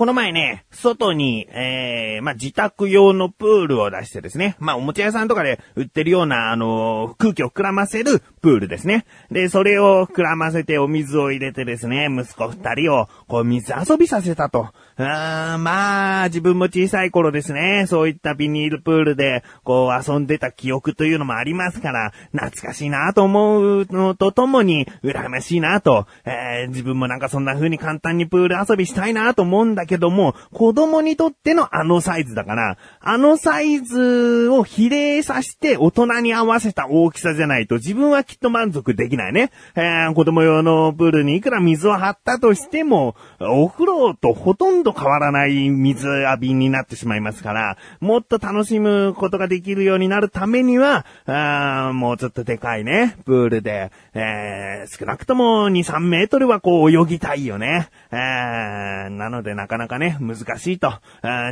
この前ね、外に、えー、まあ、自宅用のプールを出してですね、まあ、おもちゃ屋さんとかで売ってるような、あのー、空気を膨らませるプールですね。で、それを膨らませてお水を入れてですね、息子二人を、こう、水遊びさせたと。あまあ、自分も小さい頃ですね、そういったビニールプールで、こう遊んでた記憶というのもありますから、懐かしいなと思うのとともに、羨ましいなと、えー、自分もなんかそんな風に簡単にプール遊びしたいなと思うんだけども、子供にとってのあのサイズだから、あのサイズを比例させて大人に合わせた大きさじゃないと自分はきっと満足できないね。えー、子供用のプールにいくら水を張ったとしても、お風呂とほとんど変わらない水浴びになってしまいますから、もっと楽しむことができるようになるためには、あもうちょっとでかいね、プールで、えー、少なくとも2、3メートルはこう泳ぎたいよね。えー、なのでなかなかなかね、難しいと、あ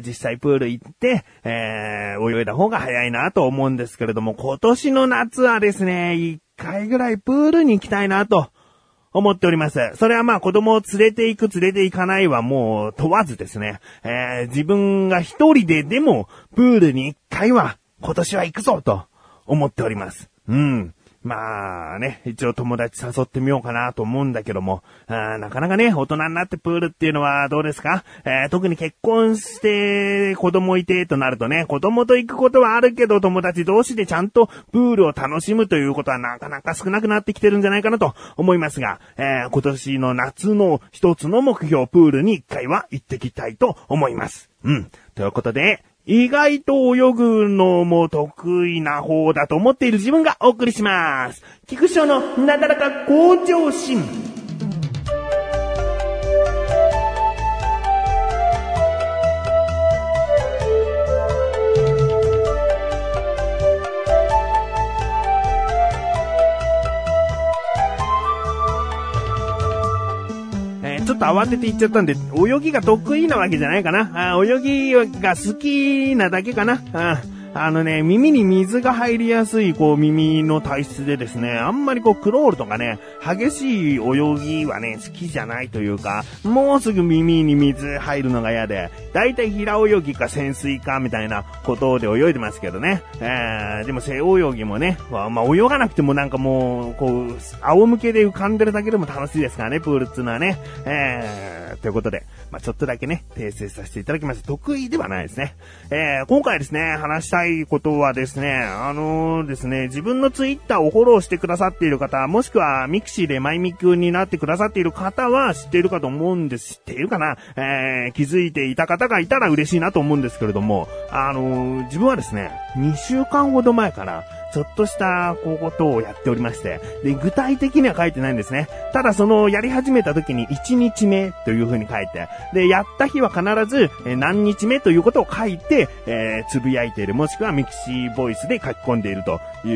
実際プール行って、えー、泳いだ方が早いなと思うんですけれども、今年の夏はですね、1回ぐらいプールに行きたいなと。思っております。それはまあ子供を連れて行く連れて行かないはもう問わずですね。えー、自分が一人ででもプールに一回は今年は行くぞと思っております。うん。まあね、一応友達誘ってみようかなと思うんだけども、あなかなかね、大人になってプールっていうのはどうですか、えー、特に結婚して子供いてとなるとね、子供と行くことはあるけど友達同士でちゃんとプールを楽しむということはなかなか少なくなってきてるんじゃないかなと思いますが、えー、今年の夏の一つの目標プールに一回は行ってきたいと思います。うん。ということで、意外と泳ぐのも得意な方だと思っている自分がお送りします。菊章のなだらか向上心。ちょっと慌てて行っちゃったんで、泳ぎが得意なわけじゃないかな。あ泳ぎが好きなだけかな。ああのね、耳に水が入りやすい、こう、耳の体質でですね、あんまりこう、クロールとかね、激しい泳ぎはね、好きじゃないというか、もうすぐ耳に水入るのが嫌で、だいたい平泳ぎか潜水かみたいなことで泳いでますけどね。えー、でも背泳ぎもね、まあ、泳がなくてもなんかもう、こう、仰向けで浮かんでるだけでも楽しいですからね、プールっていうのはね。えー、ということで、まあ、ちょっとだけね、訂正させていただきました。得意ではないですね。えー、今回ですね、話したいことはですね、あのー、ですね、自分のツイッターをフォローしてくださっている方、もしくはミクシーでマイミクになってくださっている方は知っているかと思うんです。知っているかな？えー、気づいていた方がいたら嬉しいなと思うんですけれども、あのー、自分はですね、2週間ほど前から、ちょっとしたこう、ことをやっておりまして、で、具体的には書いてないんですね。ただその、やり始めた時に1日目という風に書いて、で、やった日は必ず、え何日目ということを書いて、えー、つぶやいている、もしくはミクシーボイスで書き込んでいるとい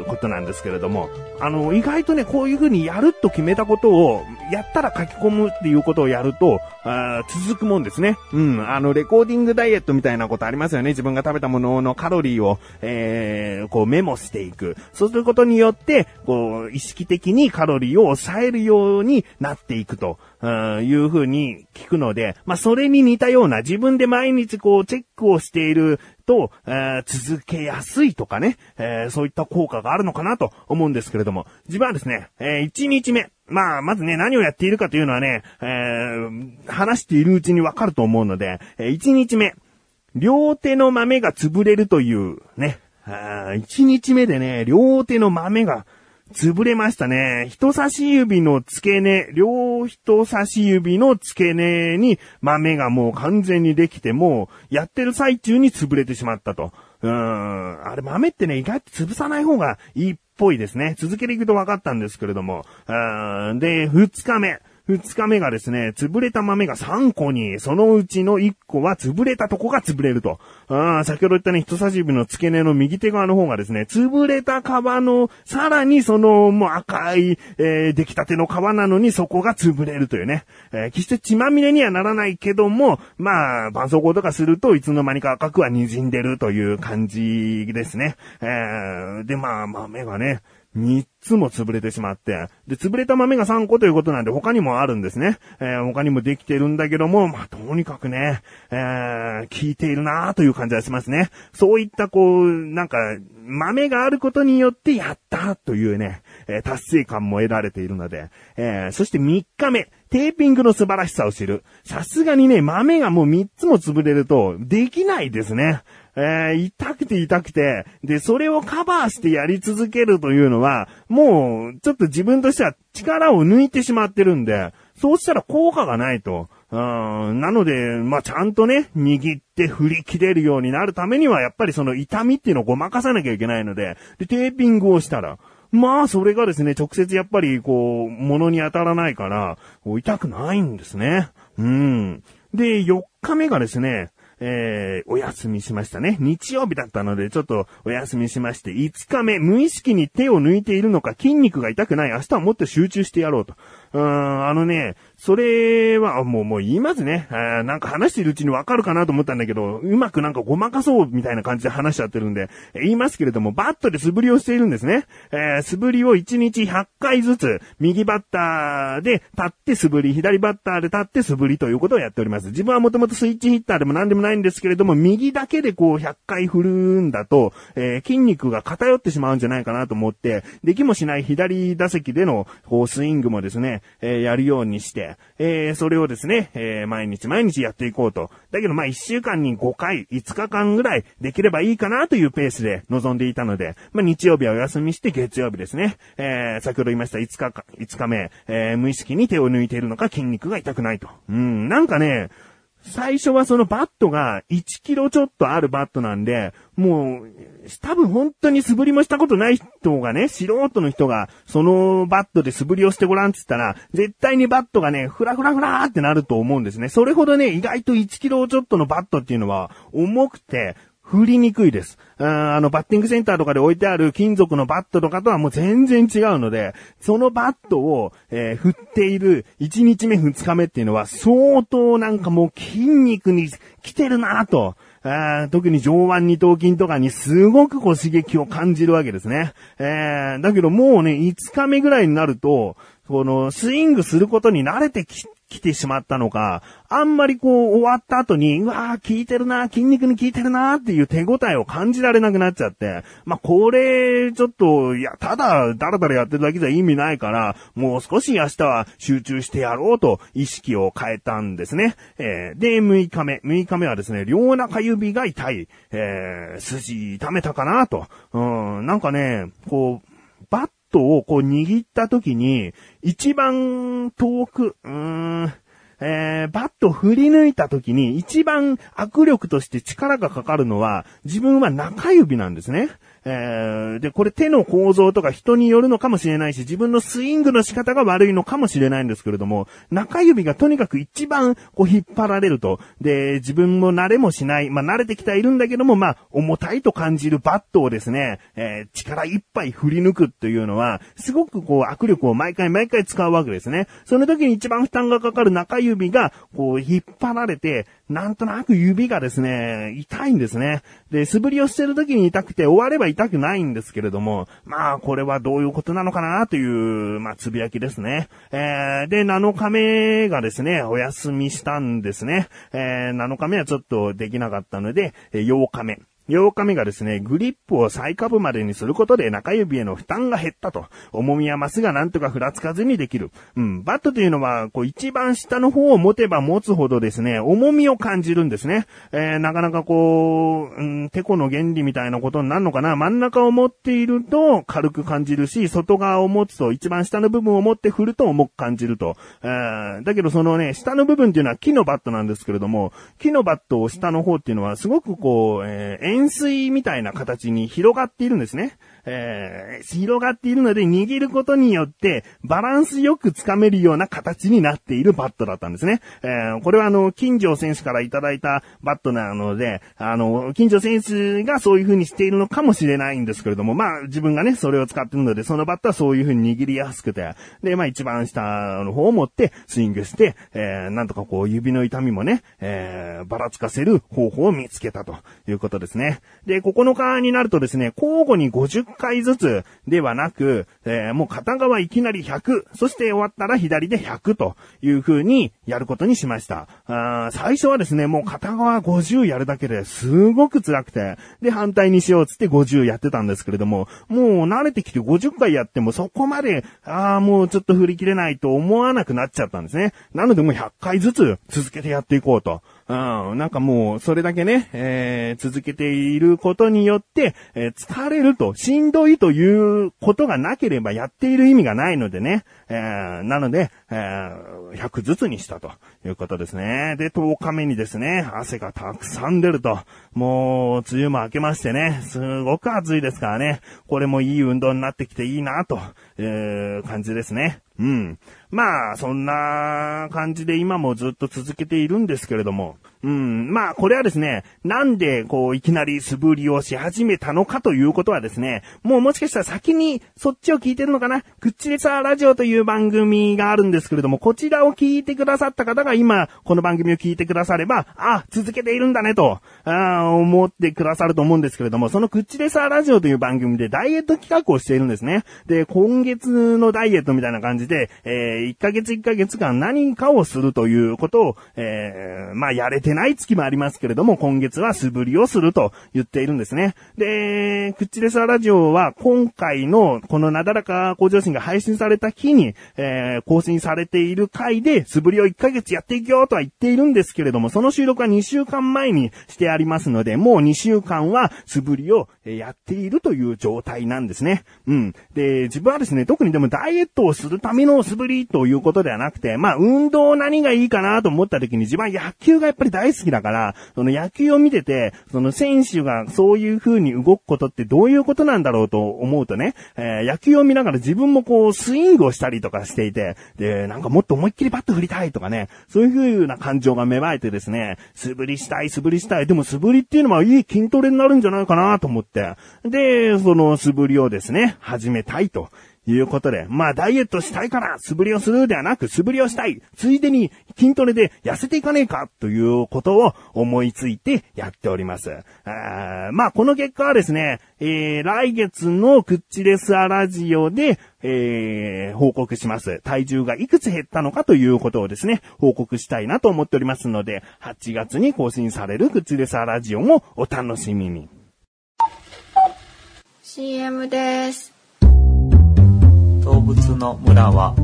うことなんですけれども、あの、意外とね、こういう風にやると決めたことを、やったら書き込むっていうことをやると、あ続くもんですね。うん、あの、レコーディングダイエットみたいなことありますよね。自分が食べたもののカロリーを、えー、こうメモしていく。そうすることによって、こう、意識的にカロリーを抑えるようになっていくと。いうふうに聞くので、まあ、それに似たような自分で毎日こうチェックをしていると、え、続けやすいとかね、えー、そういった効果があるのかなと思うんですけれども、自分はですね、えー、1日目、まあ、まずね、何をやっているかというのはね、えー、話しているうちにわかると思うので、え、1日目、両手の豆が潰れるというね、1日目でね、両手の豆が潰れましたね。人差し指の付け根、両人差し指の付け根に豆がもう完全にできて、もうやってる最中に潰れてしまったと。うん。あれ豆ってね、意外と潰さない方がいいっぽいですね。続けていくと分かったんですけれども。うん。で、二日目。二日目がですね、潰れた豆が3個に、そのうちの1個は潰れたとこが潰れると。あ先ほど言ったね、人差し指の付け根の右手側の方がですね、潰れた皮の、さらにその、もう赤い、えー、出来たての皮なのにそこが潰れるというね。えー、決して血まみれにはならないけども、まあ、絆創膏とかするといつの間にか赤くは滲んでるという感じですね。えー、で、まあ、豆がね、3つも潰れてしまって、で、潰れた豆が3個ということなんで他にもあるんですね。えー、他にもできてるんだけども、まあ、とにかくね、えー、効いているなという感じはしますね。そういったこう、なんか、豆があることによってやったというね、えー、達成感も得られているので、えー、そして3日目、テーピングの素晴らしさを知る。さすがにね、豆がもう3つも潰れると、できないですね。えー、痛くて痛くて、で、それをカバーしてやり続けるというのは、もう、ちょっと自分としては力を抜いてしまってるんで、そうしたら効果がないと。うん、なので、まあ、ちゃんとね、握って振り切れるようになるためには、やっぱりその痛みっていうのをごまかさなきゃいけないので、で、テーピングをしたら、まあ、それがですね、直接やっぱり、こう、物に当たらないから、痛くないんですね。うん。で、4日目がですね、えー、お休みしましたね。日曜日だったので、ちょっとお休みしまして、5日目、無意識に手を抜いているのか、筋肉が痛くない、明日はもっと集中してやろうと。うーん、あのね、それは、もう、もう言いますね。あなんか話してるうちにわかるかなと思ったんだけど、うまくなんかごまかそうみたいな感じで話しちゃってるんで、言いますけれども、バットで素振りをしているんですね。えー、素振りを1日100回ずつ、右バッターで立って素振り、左バッターで立って素振りということをやっております。自分はもともとスイッチヒッターでも何でもないんですけれども、右だけでこう100回振るんだと、えー、筋肉が偏ってしまうんじゃないかなと思って、できもしない左打席での、こう、スイングもですね、えー、やるようにして、えー、それをですね、えー、毎日毎日やっていこうと。だけどまあ1週間に5回、5日間ぐらいできればいいかなというペースで臨んでいたので、まあ日曜日はお休みして月曜日ですね、えー、先ほど言いました5日か、5日目、えー、無意識に手を抜いているのか筋肉が痛くないと。うん、なんかね、最初はそのバットが1キロちょっとあるバットなんで、もう、多分本当に素振りもしたことない人がね、素人の人が、そのバットで素振りをしてごらんって言ったら、絶対にバットがね、ふらふらふらーってなると思うんですね。それほどね、意外と1キロちょっとのバットっていうのは、重くて、振りにくいです。あの、バッティングセンターとかで置いてある金属のバットとかとはもう全然違うので、そのバットを、えー、振っている1日目2日目っていうのは相当なんかもう筋肉に来てるなと。あ特に上腕二頭筋とかにすごくこう刺激を感じるわけですね。えー、だけどもうね、5日目ぐらいになると、このスイングすることに慣れてき来てしまったのか、あんまりこう終わった後に、うわー効いてるな、筋肉に効いてるなっていう手応えを感じられなくなっちゃって、まあ、これ、ちょっと、いや、ただ、だらだらやってるだけじゃ意味ないから、もう少し明日は集中してやろうと意識を変えたんですね。えー、で、6日目。6日目はですね、両中指が痛い、えー、筋痛めたかなと。うん、なんかね、こう、バットをこう握った時に、一番遠く、うーん、えー、バット振り抜いた時に一番握力として力がかかるのは自分は中指なんですね。えー、で、これ手の構造とか人によるのかもしれないし、自分のスイングの仕方が悪いのかもしれないんですけれども、中指がとにかく一番こう引っ張られると。で、自分も慣れもしない、まあ慣れてきてはいるんだけども、まあ重たいと感じるバットをですね、えー、力いっぱい振り抜くっていうのは、すごくこう握力を毎回毎回使うわけですね。その時に一番負担がかかる中指がこう引っ張られて、なんとなく指がですね、痛いんですね。で、素振りをしてる時に痛くて終われば痛くないんですけれども、まあ、これはどういうことなのかなという、まあ、つぶやきですね。えー、で、7日目がですね、お休みしたんですね。えー、7日目はちょっとできなかったので、8日目。8日目がですね、グリップを最下部までにすることで中指への負担が減ったと。重みやマスがなんとかふらつかずにできる。うん、バットというのは、こう一番下の方を持てば持つほどですね、重みを感じるんですね。えー、なかなかこう、うん、テコの原理みたいなことになるのかな。真ん中を持っていると軽く感じるし、外側を持つと一番下の部分を持って振ると重く感じると。えー、だけどそのね、下の部分っていうのは木のバットなんですけれども、木のバットを下の方っていうのはすごくこう、えー円錐みたいな形に広がっているんですね。えー、広がっているので握ることによってバランスよくつかめるような形になっているバットだったんですね。えー、これはあの、金城選手からいただいたバットなので、あの、金城選手がそういう風にしているのかもしれないんですけれども、まあ自分がね、それを使っているので、そのバットはそういう風に握りやすくて、で、まあ一番下の方を持ってスイングして、えー、なんとかこう指の痛みもね、えー、ばらつかせる方法を見つけたということですね。ね。で、9日になるとですね、交互に50回ずつではなく、えー、もう片側いきなり100、そして終わったら左で100という風にやることにしました。あ最初はですね、もう片側50やるだけですごく辛くて、で、反対にしようつって50やってたんですけれども、もう慣れてきて50回やってもそこまで、ああ、もうちょっと振り切れないと思わなくなっちゃったんですね。なのでもう100回ずつ続けてやっていこうと。うん、なんかもう、それだけね、えー、続けていることによって、えー、疲れると、しんどいということがなければやっている意味がないのでね、えー、なので、えー、100ずつにしたということですね。で、10日目にですね、汗がたくさん出ると、もう、梅雨も明けましてね、すごく暑いですからね、これもいい運動になってきていいな、という感じですね。うん。まあ、そんな感じで今もずっと続けているんですけれども、うん、まあ、これはですね、なんで、こう、いきなり素振りをし始めたのかということはですね、もうもしかしたら先にそっちを聞いてるのかな？クッチレサーラジオという番組があるんですけれども、こちらを聞いてくださった方が今、この番組を聞いてくだされば、あ、続けているんだねと、あ思ってくださると思うんですけれども、そのクッチレサーラジオという番組でダイエット企画をしているんですね。で、今月のダイエットみたいな感じで、えー、1ヶ月1ヶ月間何かをするということを、えー、まあ、やれてない月もありますけれども、今月は素振りをすると言っているんですね。で、クッチレサーラジオは今回のこのなだらか向上心が配信された日に、えー、更新されている回で素振りを1ヶ月やっていくよとは言っているんですけれども、その収録は2週間前にしてありますので、もう2週間は素振りをやっているという状態なんですね。うん。で、自分はですね、特にでもダイエットをするための素振りということではなくて、まあ、運動何がいいかなと思った時に自分は野球がやっぱり大好きだから、その野球を見てて、その選手がそういう風に動くことってどういうことなんだろうと思うとね、えー、野球を見ながら自分もこうスイングをしたりとかしていて、で、なんかもっと思いっきりバット振りたいとかね、そういう風な感情が芽生えてですね、素振りしたい、素振りしたい。でも素振りっていうのはいい筋トレになるんじゃないかなと思って。で、その素振りをですね、始めたいということで、まあダイエットしたいから素振りをするではなく素振りをしたい。ついでに筋トレで痩せていかねえかということを思いついてやっております。あまあこの結果はですね、えー、来月のクッチレスアラジオで、えー、報告します。体重がいくつ減ったのかということをですね、報告したいなと思っておりますので、8月に更新されるクッチレスアラジオもお楽しみに。CM です。動物の村は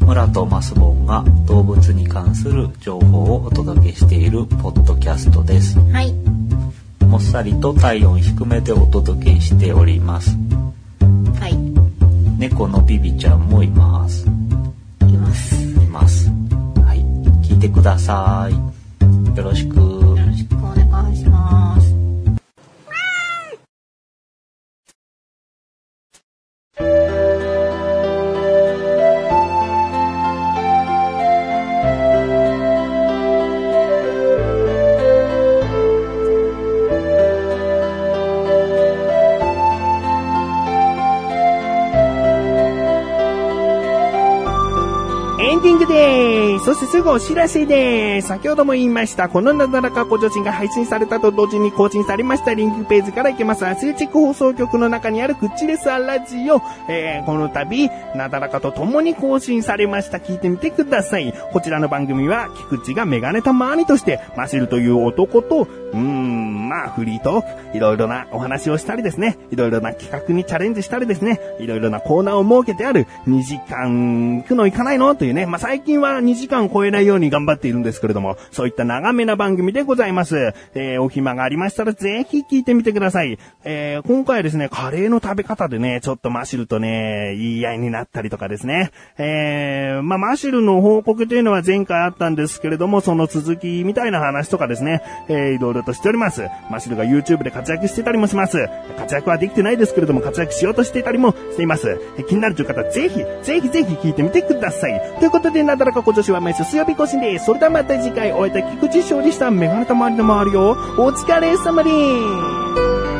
村とマスボンが動物に関する情報をお届けしているポッドキャストです。はい。もっさりと体温低めでお届けしております。はい。猫のビビちゃんもいます。います。います。はい。聞いてください。よろしく。よろしくキングデーそしてすぐお知らせでーす。先ほども言いました、このなだらかご助身が配信されたと同時に更新されましたリンクページから行けます。アスレチック放送局の中にあるクッチレスアラジオ、えー、この度、なだらかと共に更新されました。聞いてみてください。こちらの番組は、菊池がメガネたまーにとして、マシルという男と、うーん、まあ、フリートーク、いろいろなお話をしたりですね、いろいろな企画にチャレンジしたりですね、いろいろなコーナーを設けてある2時間くの行かないの？というね、まあ、最近は2時間超えないように頑張っているんですけれども、そういった長めな番組でございます。えー、お暇がありましたらぜひ聞いてみてください。えー、今回はですね、カレーの食べ方でね、ちょっとマシルとね、言い合いになったりとかですね。えー、まあ、マシルの報告というのは前回あったんですけれども、その続きみたいな話とかですね、えー、いろいろとしております。マシルが YouTube で活躍してたりもします。活躍はできてないですけれども、活躍しようとしていたりもしています。気になるという方、ぜひ、ぜひぜひ聞いてみてください。ということことで、なだらか今年は毎週水曜日更新です。それではまた次回お会いいた菊池勝利したメガネたまわりの周りをお疲れ様です。